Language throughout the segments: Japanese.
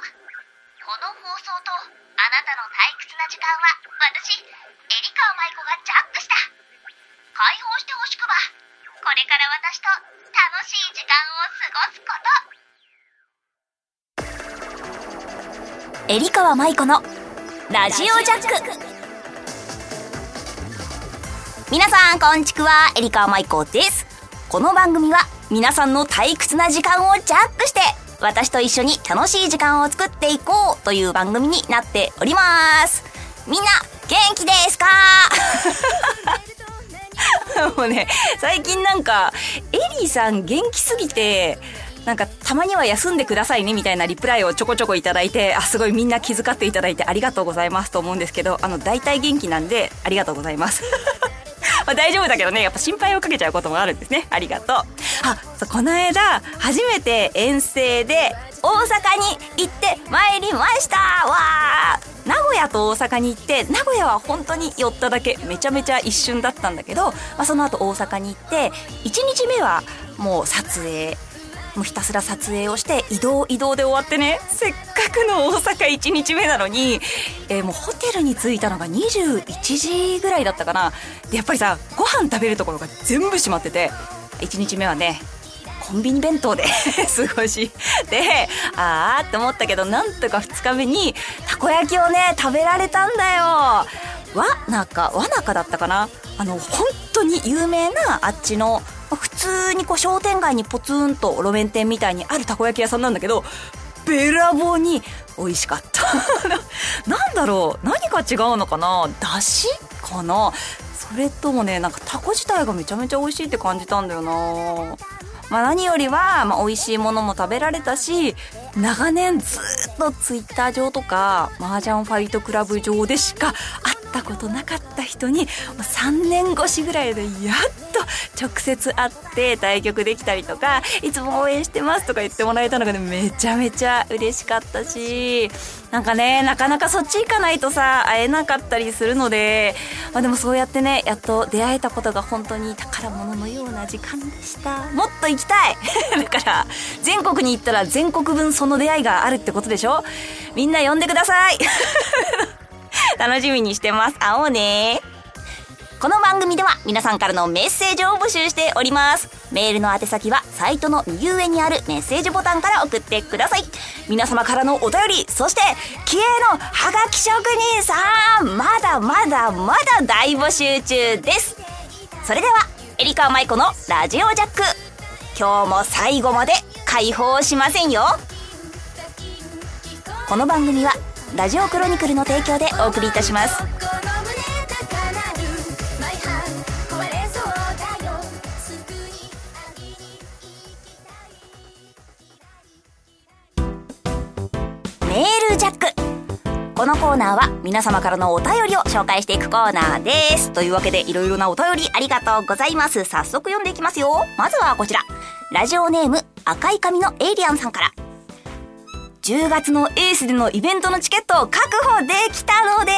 この放送とあなたの退屈な時間は私エリカ舞子がジャックした。解放してほしくば。これから私と楽しい時間を過ごすこと。エリカ舞子のラジオジャック。皆さんこんちくはエリカ舞子です。この番組は皆さんの退屈な時間をジャックして私と一緒に楽しい時間を作っていこうという番組になっております。みんな元気ですか？もうね最近なんかエリーさん元気すぎてなんかたまには休んでくださいねみたいなリプライをちょこちょこいただいてあすごいみんな気遣っていただいてありがとうございますと思うんですけどあの大体元気なんでありがとうございます。まあ大丈夫だけどねやっぱ心配をかけちゃうこともあるんですね。ありがとう。あそうこの間初めて遠征で大阪に行ってまいりました。わー。名古屋と大阪に行って名古屋は本当に寄っただけめちゃめちゃ一瞬だったんだけど、まあ、その後大阪に行って1日目はもう撮影。もうひたすら撮影をして移動移動で終わってね。せっかくの大阪1日目なのに、えー、もうホテルに着いたのが21時ぐらいだったかな。でやっぱりさご飯食べるところが全部閉まってて1日目はねコンビニ弁当で 過ごしでああって思ったけどなんとか2日目にたこ焼きをね食べられたんだよ。わなかわなかだったかな。あの本当に有名なあっちの普通にこう商店街にポツンと路面店みたいにあるたこ焼き屋さんなんだけどべらぼうに美味しかった。なんだろう。何が違うのかな。だしかな。それともねなんかタコ自体がめちゃめちゃ美味しいって感じたんだよな。まあ、何よりは、まあ、美味しいものも食べられたし長年ずっとツイッター上とか麻雀ファイトクラブ上でしかったことなかった人に3年越しぐらいでやっと直接会って対局できたりとかいつも応援してますとか言ってもらえたのがねめちゃめちゃ嬉しかったしなんかねなかなかそっち行かないとさ会えなかったりするので、まあ、でもそうやってねやっと出会えたことが本当に宝物のような時間でした。もっと行きたい！だから全国に行ったら全国分その出会いがあるってことでしょ？みんな呼んでください！楽しみにしてます。会おうね。この番組では皆さんからのメッセージを募集しております。メールの宛先はサイトの右上にあるメッセージボタンから送ってください。皆様からのお便り、そして気鋭のハガキ職人さん、まだまだまだ大募集中です。それでは、エリカ舞子のラジオジャック。今日も最後まで解放しませんよ。この番組はラジオクロニクルの提供でお送りいたしますメールジャックこのコーナーは皆様からのお便りを紹介していくコーナーです。というわけでいろいろなお便りありがとうございます。早速読んでいきますよ。まずはこちら。ラジオネーム赤い髪のエイリアンさんから。10月のエースでのイベントのチケットを確保できたので、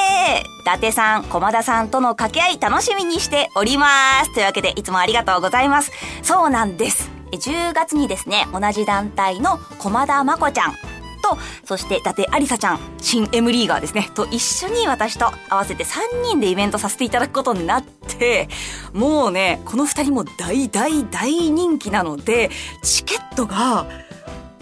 伊達さん、駒田さんとの掛け合い楽しみにしております。というわけで、いつもありがとうございます。そうなんです。10月にですね、同じ団体の駒田真子ちゃんと、そして伊達ありさちゃん、新 M リーガーですね、と一緒に私と合わせて3人でイベントさせていただくことになって、もうね、この2人も大大大人気なので、チケットが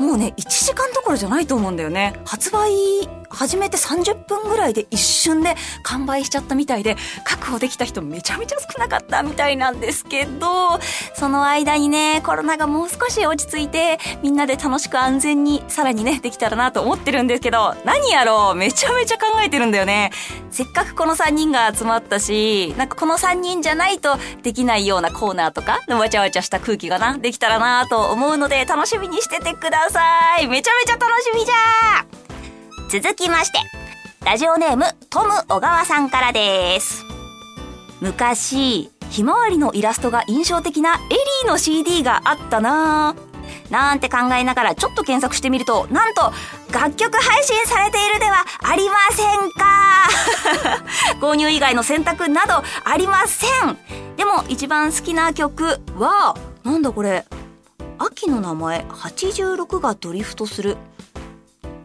もうね、1時間どころじゃないと思うんだよね。発売始めて30分ぐらいで一瞬で完売しちゃったみたいで、確保できた人めちゃめちゃ少なかったみたいなんですけど、その間にね、コロナがもう少し落ち着いて、みんなで楽しく安全にさらにね、できたらなと思ってるんですけど、何やろうめちゃめちゃ考えてるんだよね。せっかくこの3人が集まったし、なんかこの3人じゃないとできないようなコーナーとか、わちゃわちゃした空気がな、できたらなと思うので、楽しみにしててください。めちゃめちゃ楽しみじゃー続きまして、ラジオネームトム小川さんからです。昔、ひまわりのイラストが印象的なエリーの CD があったな。ぁなんて考えながらちょっと検索してみると、なんと楽曲配信されているではありませんか。購入以外の選択などありません。でも一番好きな曲は、なんだこれ、秋の名前86がドリフトする。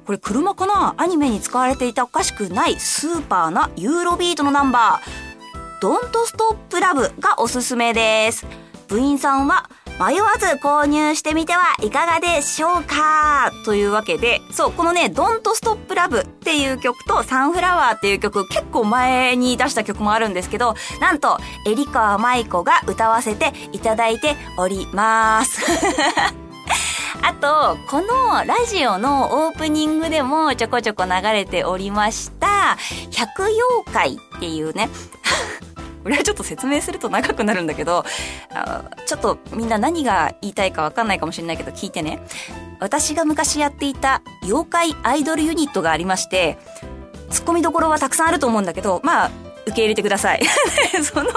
これ車かな？アニメに使われていたおかしくないスーパーなユーロビートのナンバー、ドントストップラブがおすすめです。部員さんは迷わず購入してみてはいかがでしょうか？というわけで、そう、このね、Don't Stop Love っていう曲とサンフラワーっていう曲、結構前に出した曲もあるんですけど、なんと、エリカ舞子が歌わせていただいております。あと、このラジオのオープニングでもちょこちょこ流れておりました、百妖怪っていうね、これはちょっと説明すると長くなるんだけど、ちょっとみんな何が言いたいかわかんないかもしれないけど聞いてね。私が昔やっていた妖怪アイドルユニットがありまして、突っ込みどころはたくさんあると思うんだけど、まあ、受け入れてください。その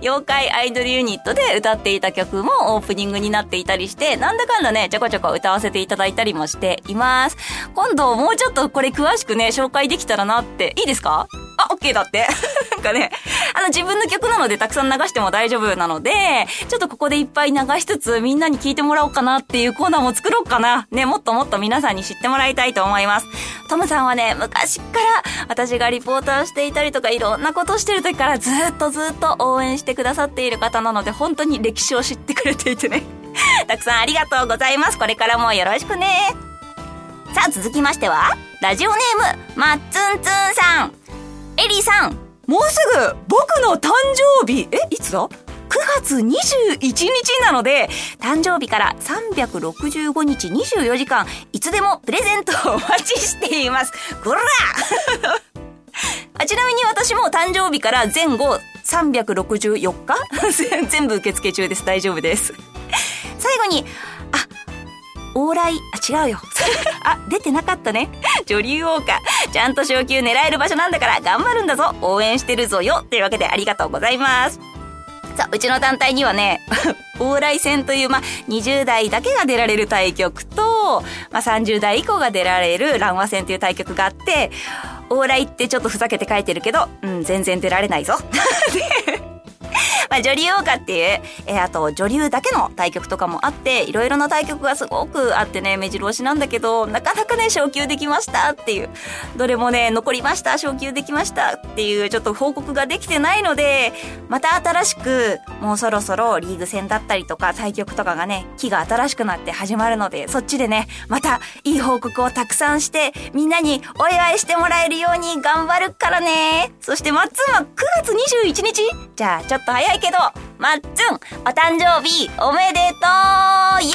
妖怪アイドルユニットで歌っていた曲もオープニングになっていたりして、なんだかんだね、ちょこちょこ歌わせていただいたりもしています。今度もうちょっとこれ詳しくね、紹介できたらなって、いいですか？あ、オッケーだって。なんかね、あの自分の曲なのでたくさん流しても大丈夫なので、ちょっとここでいっぱい流しつつみんなに聞いてもらおうかなっていうコーナーも作ろうかな。ね、もっともっと皆さんに知ってもらいたいと思います。トムさんはね、昔から私がリポーターしていたりとかいろんなことしてる時からずっとずっと応援してくださっている方なので、本当に歴史を知ってくれていてね。たくさんありがとうございます。これからもよろしくね。さあ続きましては、ラジオネーム、まっつんつんさん。エリーさん、もうすぐ僕の誕生日、え、いつだ ?9 月21日なので、誕生日から365日24時間、いつでもプレゼントをお待ちしています。こら ちなみに私も誕生日から前後364日？全部受付中です。大丈夫です。最後に、往来、あ、違うよ。あ、出てなかったね。女流王家。ちゃんと昇級狙える場所なんだから頑張るんだぞ。応援してるぞよ。というわけでありがとうございます。さあ、うちの団体にはね、往来戦という、ま、20代だけが出られる対局と、ま、30代以降が出られる乱和戦という対局があって、往来ってちょっとふざけて書いてるけど、うん、全然出られないぞ。まあ、女流王家っていう、えー、あと女流だけの対局とかもあって、いろいろな対局がすごくあってね、目白押しなんだけど、なかなかね、昇級できましたっていう、どれもね、残りました、昇級できましたっていう、ちょっと報告ができてないので、また新しく、もうそろそろリーグ戦だったりとか、対局とかがね、木が新しくなって始まるので、そっちでね、またいい報告をたくさんして、みんなにお祝いしてもらえるように頑張るからね。そして、マッツンは9月21日じゃあ、ちょっと早いけど、まっつん、お誕生日おめでとうイエ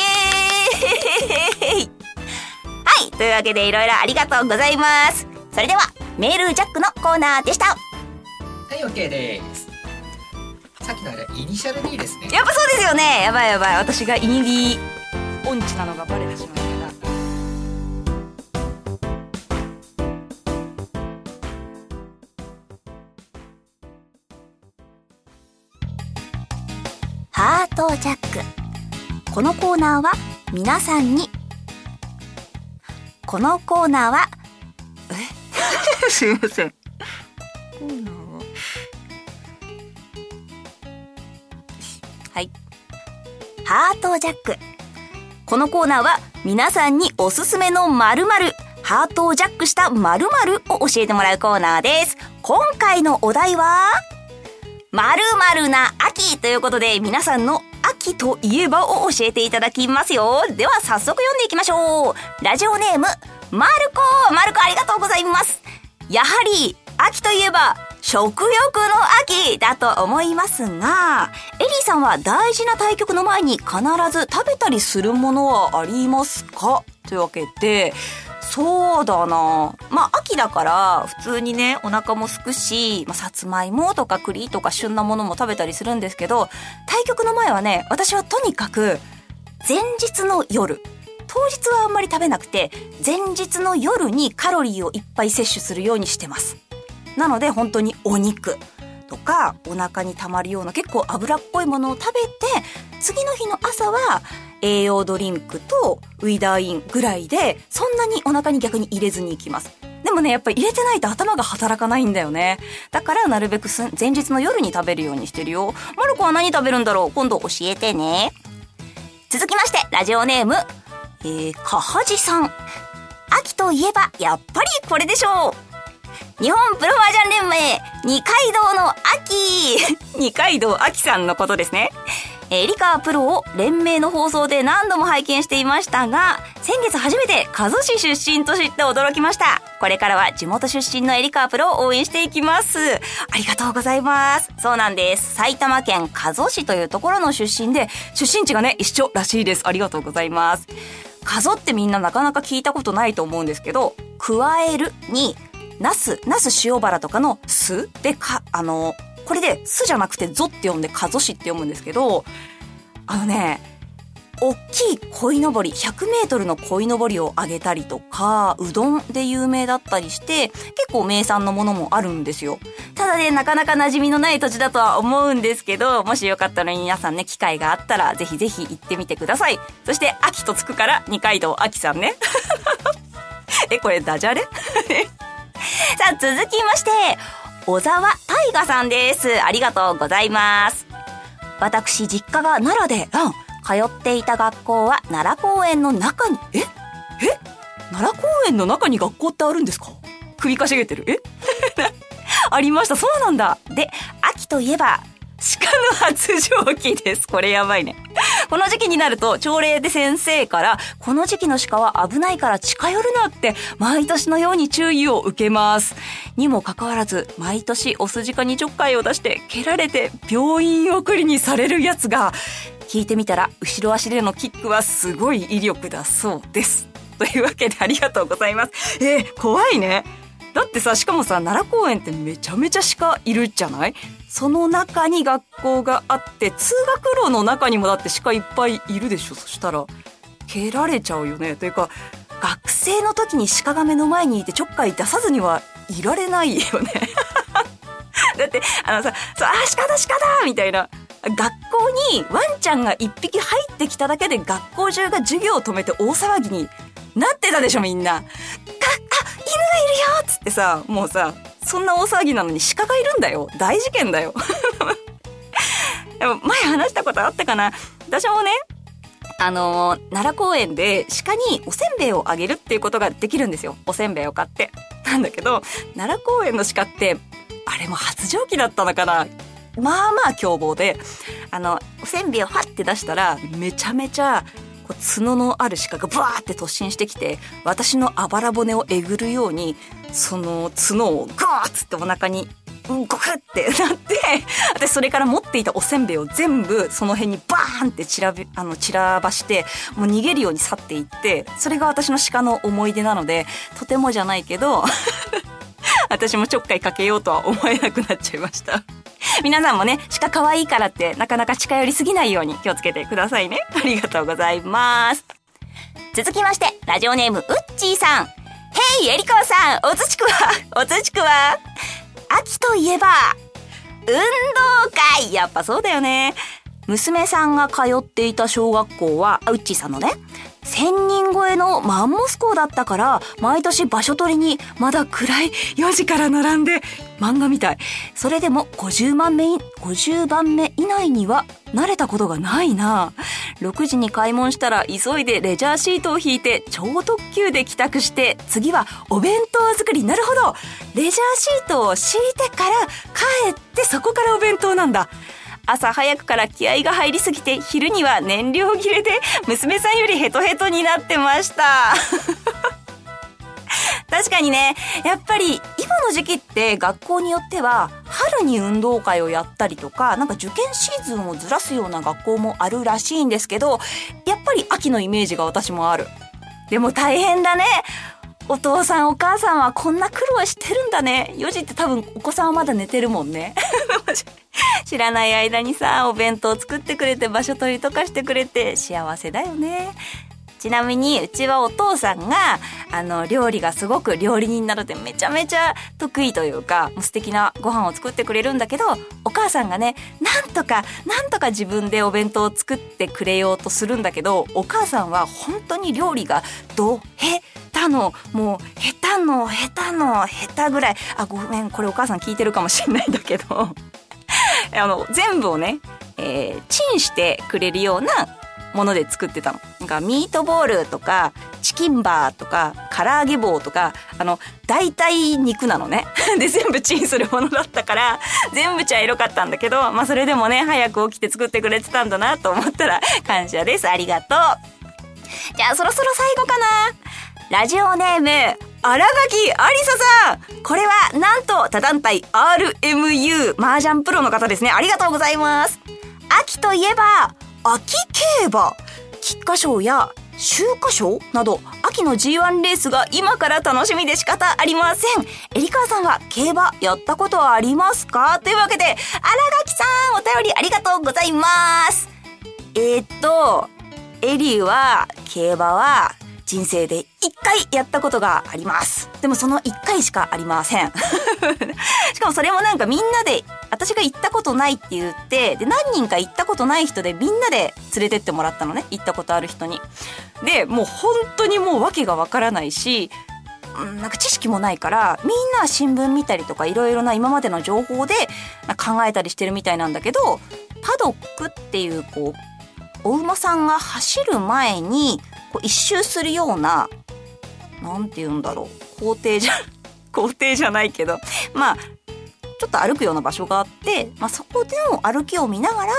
ーイ はい、というわけでいろいろありがとうございます。それでは、メールジャックのコーナーでした。はい、OK です。さっきのあれ、イニシャル D ですね。やっぱそうですよね。やばいやばい。私がイニディ音痴なのがバレてしまいハートジャック。このコーナーは皆さんに、このコーナーは、え？すいません。コーナーは、はい。ハートジャック。このコーナーは皆さんにおすすめの〇〇、ハートをジャックした〇〇を教えてもらうコーナーです。今回のお題は、まるまるな秋ということで、皆さんの秋といえばを教えていただきますよ。では早速読んでいきましょう。ラジオネーム、まるこまるこありがとうございます。やはり、秋といえば、食欲の秋だと思いますが、エリーさんは大事な対局の前に必ず食べたりするものはありますか？というわけで、そうだなまあ、秋だから、普通にね、お腹もすくし、まあ、さつまいもとか栗とか旬なものも食べたりするんですけど、対局の前はね、私はとにかく、前日の夜、当日はあんまり食べなくて、前日の夜にカロリーをいっぱい摂取するようにしてます。なので、本当にお肉とか、お腹に溜まるような結構脂っこいものを食べて、次の日の朝は、栄養ドリンクとウィダーインぐらいで、そんなにお腹に逆に入れずに行きます。でもね、やっぱり入れてないと頭が働かないんだよね。だからなるべく前日の夜に食べるようにしてるよ。マルコは何食べるんだろう？今度教えてね。続きまして、ラジオネーム、えー、かはじさん。秋といえば、やっぱりこれでしょう。日本プロ麻雀連盟、二階堂の秋 二階堂秋さんのことですね。えー、リカプロを連盟の放送で何度も拝見していましたが、先月初めて加須市出身と知って驚きました。これからは地元出身のエリカープロを応援していきます。ありがとうございます。そうなんです。埼玉県加須市というところの出身で、出身地がね、一緒らしいです。ありがとうございます。加須ってみんななかなか聞いたことないと思うんですけど、加えるに、ナス、ナス塩原とかの酢でか、あの、これで、すじゃなくてぞって読んで、かぞしって読むんですけど、あのね、大きい鯉のぼり、100メートルの鯉のぼりをあげたりとか、うどんで有名だったりして、結構名産のものもあるんですよ。ただね、なかなか馴染みのない土地だとは思うんですけど、もしよかったら皆さんね、機会があったら、ぜひぜひ行ってみてください。そして、秋とつくから、二階堂秋さんね。え、これダジャレ？さあ、続きまして、小沢大河さんです。ありがとうございます。私、実家が奈良で、うん、通っていた学校は奈良公園の中に、え？え？奈良公園の中に学校ってあるんですか？首かしげてる。え？ありました。そうなんだ。で、秋といえば、鹿の発情期です。これやばいね。この時期になると、朝礼で先生から、この時期の鹿は危ないから近寄るなって、毎年のように注意を受けます。にもかかわらず、毎年オス鹿にちょっかいを出して、蹴られて病院送りにされるやつが、聞いてみたら、後ろ足でのキックはすごい威力だそうです。というわけでありがとうございます。えー、怖いね。だってさ、しかもさ、奈良公園ってめちゃめちゃ鹿いるじゃない？その中に学校があって、通学路の中にもだって鹿いっぱいいるでしょそしたら、蹴られちゃうよね。というか、学生の時に鹿が目の前にいてちょっかい出さずにはいられないよね。だって、あのさ、あ、鹿だ鹿だみたいな。学校にワンちゃんが一匹入ってきただけで学校中が授業を止めて大騒ぎになってたでしょみんな。あ、あ、犬がいるよっつってさ、もうさ、そんな大騒ぎなのに鹿がいるんだよ。大事件だよ。でも前話したことあったかな私もね、あのー、奈良公園で鹿におせんべいをあげるっていうことができるんですよ。おせんべいを買って。なんだけど、奈良公園の鹿って、あれも発情期だったのかなまあまあ凶暴で、あの、おせんべいをファって出したら、めちゃめちゃ角のある鹿がブワーって突進してきて私のあばら骨をえぐるようにその角をガーッつってお腹にゴクってなって私それから持っていたおせんべいを全部その辺にバーンって散らあの散らばしてもう逃げるように去っていってそれが私の鹿の思い出なのでとてもじゃないけど 私もちょっかいかけようとは思えなくなっちゃいました。皆さんもね、鹿可愛いからってなかなか近寄りすぎないように気をつけてくださいね。ありがとうございます。続きまして、ラジオネーム、うっちーさん。へい、えりこさん、おつちくわ、おつちくわ。秋といえば、運動会やっぱそうだよね。娘さんが通っていた小学校は、うっちーさんのね、1000人超えのマンモス校だったから、毎年場所取りにまだ暗い4時から並んで、漫画みたい。それでも50万目、50番目以内には慣れたことがないな。6時に開門したら急いでレジャーシートを引いて超特急で帰宅して、次はお弁当作り。なるほど。レジャーシートを敷いてから帰ってそこからお弁当なんだ。朝早くから気合が入りすぎて昼には燃料切れで娘さんよりヘトヘトになってました。確かにね、やっぱり今の時期って学校によっては春に運動会をやったりとか、なんか受験シーズンをずらすような学校もあるらしいんですけど、やっぱり秋のイメージが私もある。でも大変だね。お父さんお母さんはこんな苦労してるんだね。4時って多分お子さんはまだ寝てるもんね。知らない間にさ、お弁当作ってくれて場所取りとかしてくれて幸せだよね。ちなみに、うちはお父さんが、あの、料理がすごく料理人なのでめちゃめちゃ得意というか、もう素敵なご飯を作ってくれるんだけど、お母さんがね、なんとか、なんとか自分でお弁当を作ってくれようとするんだけど、お母さんは本当に料理がど、へ、たの、もう、下手の、下手の、下手ぐらい。あ、ごめん、これお母さん聞いてるかもしれないんだけど、あの、全部をね、えー、チンしてくれるようなもので作ってたの。なんかミートボールとか、チキンバーとか、唐揚げ棒とか、あの、大体肉なのね。で、全部チンするものだったから、全部茶色かったんだけど、まあそれでもね、早く起きて作ってくれてたんだなと思ったら、感謝です。ありがとう。じゃあそろそろ最後かな。ラジオネーム、荒垣ありささんこれは、なんと、他団体 RMU 麻雀プロの方ですね。ありがとうございます。秋といえば、秋競馬。菊花賞や秋華賞など秋の G1 レースが今から楽しみで仕方ありません。エリカーさんは競馬やったことはありますか？というわけで、荒垣さんお便りありがとうございます。えー、っと、エリは競馬は人生で一回やったことがあります。でもその一回しかありません。しかもそれもなんかみんなで、私が行ったことないって言って、で、何人か行ったことない人でみんなで連れてってもらったのね。行ったことある人に。で、もう本当にもう訳がわからないし、なんか知識もないから、みんな新聞見たりとかいろいろな今までの情報で考えたりしてるみたいなんだけど、パドックっていうこう、お馬さんが走る前にこう一周するような、なんて言うんだろう、校庭じゃ、校庭じゃないけど、まあ、ちょっと歩くような場所があって、まあ、そこでの歩きを見ながら、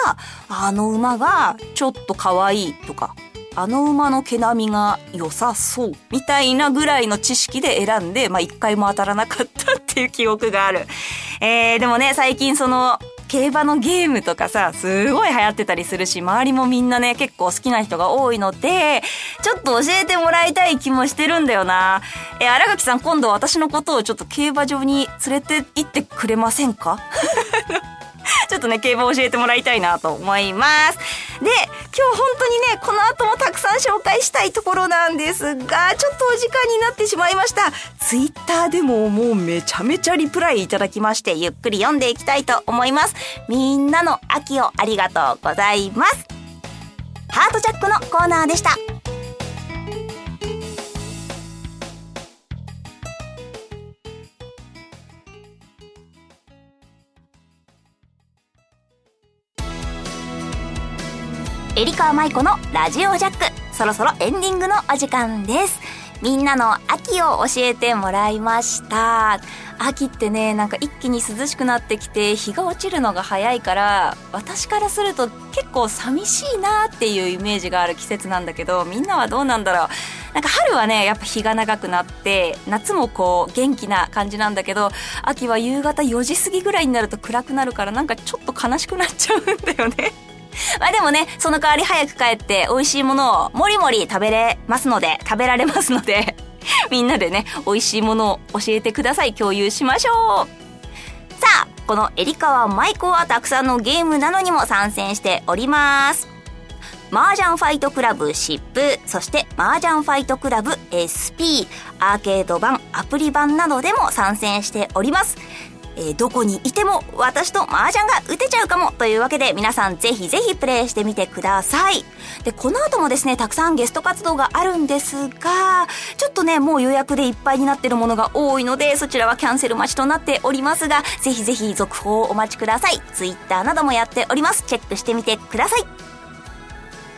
あの馬がちょっと可愛いとか、あの馬の毛並みが良さそうみたいなぐらいの知識で選んで、まあ、一回も当たらなかったっていう記憶がある。えー、でもね、最近その、競馬のゲームとかさ、すごい流行ってたりするし、周りもみんなね、結構好きな人が多いので、ちょっと教えてもらいたい気もしてるんだよな。え、荒垣さん今度私のことをちょっと競馬場に連れて行ってくれませんか？ちょっとね、競馬教えてもらいたいなと思います。で、紹介したいところなんですが、ちょっとお時間になってしまいました。ツイッターでももうめちゃめちゃリプライいただきまして、ゆっくり読んでいきたいと思います。みんなの秋をありがとうございます。ハートジャックのコーナーでした。エリカ舞子のラジオジャック。そろそろエンディングのお時間です。みんなの秋を教えてもらいました。秋ってね、なんか一気に涼しくなってきて日が落ちるのが早いから、私からすると結構寂しいなっていうイメージがある季節なんだけど、みんなはどうなんだろう。なんか春はね、やっぱ日が長くなって、夏もこう元気な感じなんだけど、秋は夕方4時過ぎぐらいになると暗くなるからなんかちょっと悲しくなっちゃうんだよね。まあでもね、その代わり早く帰って美味しいものをもりもり食べれますので、食べられますので みんなでね、美味しいものを教えてください。共有しましょう。さあ、このエリカワマイコはたくさんのゲームなのにも参戦しております。麻雀ファイトクラブシップ、そして麻雀ファイトクラブ SP、アーケード版、アプリ版などでも参戦しております。えー、どこにいても私と麻雀が打てちゃうかもというわけで皆さんぜひぜひプレイしてみてください。で、この後もですね、たくさんゲスト活動があるんですが、ちょっとね、もう予約でいっぱいになってるものが多いので、そちらはキャンセル待ちとなっておりますが、ぜひぜひ続報をお待ちください。Twitter などもやっております。チェックしてみてください。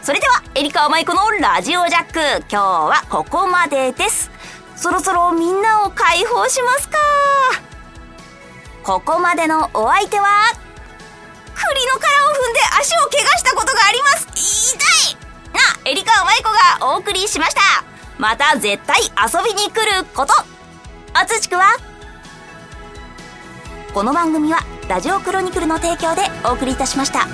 それでは、エリカ舞子のラジオジャック。今日はここまでです。そろそろみんなを解放しますか。ここまでのお相手は、栗の殻を踏んで足を怪我したことがあります。痛いな、エリカマイコがお送りしました。また絶対遊びに来ること。あつちくは？この番組は、ラジオクロニクルの提供でお送りいたしました。